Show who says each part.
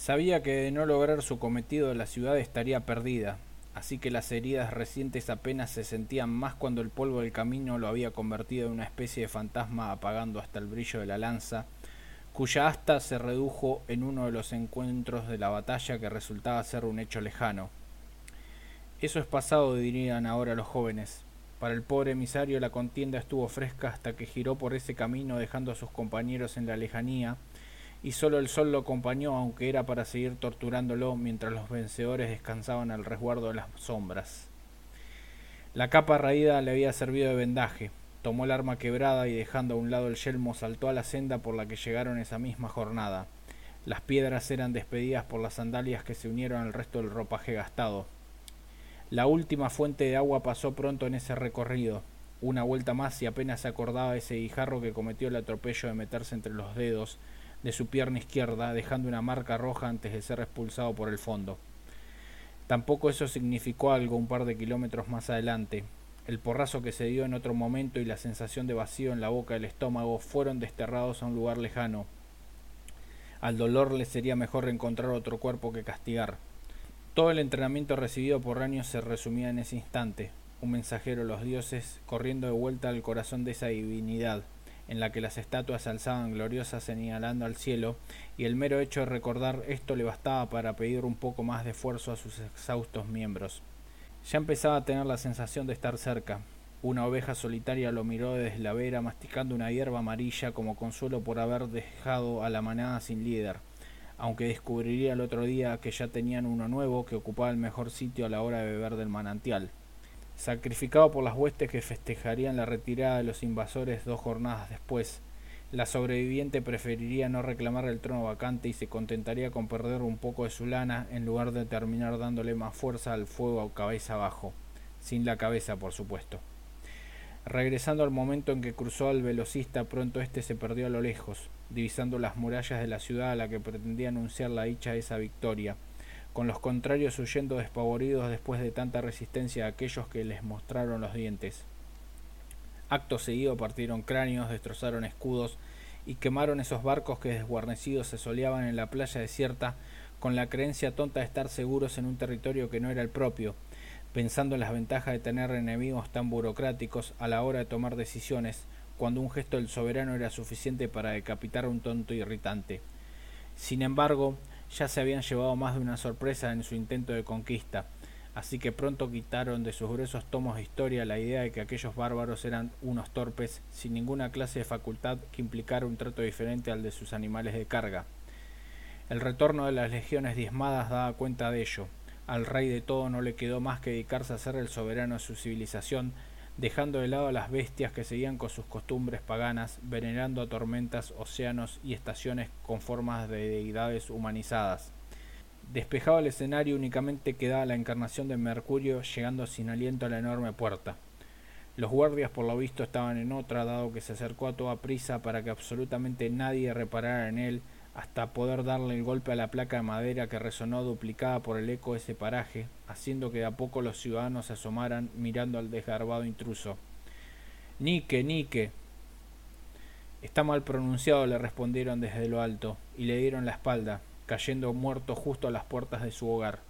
Speaker 1: Sabía que de no lograr su cometido la ciudad estaría perdida, así que las heridas recientes apenas se sentían más cuando el polvo del camino lo había convertido en una especie de fantasma apagando hasta el brillo de la lanza, cuya asta se redujo en uno de los encuentros de la batalla que resultaba ser un hecho lejano. Eso es pasado, dirían ahora los jóvenes. Para el pobre emisario la contienda estuvo fresca hasta que giró por ese camino dejando a sus compañeros en la lejanía, y solo el sol lo acompañó, aunque era para seguir torturándolo mientras los vencedores descansaban al resguardo de las sombras. La capa raída le había servido de vendaje. Tomó el arma quebrada y dejando a un lado el yelmo saltó a la senda por la que llegaron esa misma jornada. Las piedras eran despedidas por las sandalias que se unieron al resto del ropaje gastado. La última fuente de agua pasó pronto en ese recorrido. Una vuelta más y apenas se acordaba ese guijarro que cometió el atropello de meterse entre los dedos de su pierna izquierda, dejando una marca roja antes de ser expulsado por el fondo. Tampoco eso significó algo un par de kilómetros más adelante. El porrazo que se dio en otro momento y la sensación de vacío en la boca del estómago fueron desterrados a un lugar lejano. Al dolor le sería mejor encontrar otro cuerpo que castigar. Todo el entrenamiento recibido por Raño se resumía en ese instante, un mensajero de los dioses corriendo de vuelta al corazón de esa divinidad, en la que las estatuas se alzaban gloriosas señalando al cielo, y el mero hecho de recordar esto le bastaba para pedir un poco más de esfuerzo a sus exhaustos miembros. Ya empezaba a tener la sensación de estar cerca. Una oveja solitaria lo miró desde la vera masticando una hierba amarilla como consuelo por haber dejado a la manada sin líder, aunque descubriría el otro día que ya tenían uno nuevo que ocupaba el mejor sitio a la hora de beber del manantial sacrificado por las huestes que festejarían la retirada de los invasores dos jornadas después. La sobreviviente preferiría no reclamar el trono vacante y se contentaría con perder un poco de su lana en lugar de terminar dándole más fuerza al fuego cabeza abajo, sin la cabeza por supuesto. Regresando al momento en que cruzó al velocista, pronto éste se perdió a lo lejos, divisando las murallas de la ciudad a la que pretendía anunciar la dicha de esa victoria, con los contrarios huyendo despavoridos después de tanta resistencia a aquellos que les mostraron los dientes. Acto seguido partieron cráneos, destrozaron escudos y quemaron esos barcos que desguarnecidos se soleaban en la playa desierta con la creencia tonta de estar seguros en un territorio que no era el propio, pensando en las ventajas de tener enemigos tan burocráticos a la hora de tomar decisiones, cuando un gesto del soberano era suficiente para decapitar a un tonto irritante. Sin embargo, ya se habían llevado más de una sorpresa en su intento de conquista, así que pronto quitaron de sus gruesos tomos de historia la idea de que aquellos bárbaros eran unos torpes sin ninguna clase de facultad que implicara un trato diferente al de sus animales de carga. El retorno de las legiones diezmadas daba cuenta de ello. Al rey de todo no le quedó más que dedicarse a ser el soberano de su civilización, dejando de lado a las bestias que seguían con sus costumbres paganas, venerando a tormentas, océanos y estaciones con formas de deidades humanizadas. Despejado el escenario únicamente quedaba la encarnación de Mercurio llegando sin aliento a la enorme puerta. Los guardias por lo visto estaban en otra, dado que se acercó a toda prisa para que absolutamente nadie reparara en él, hasta poder darle el golpe a la placa de madera que resonó duplicada por el eco de ese paraje, haciendo que de a poco los ciudadanos se asomaran mirando al desgarbado intruso. Nique, Nique. Está mal pronunciado, le respondieron desde lo alto, y le dieron la espalda, cayendo muerto justo a las puertas de su hogar.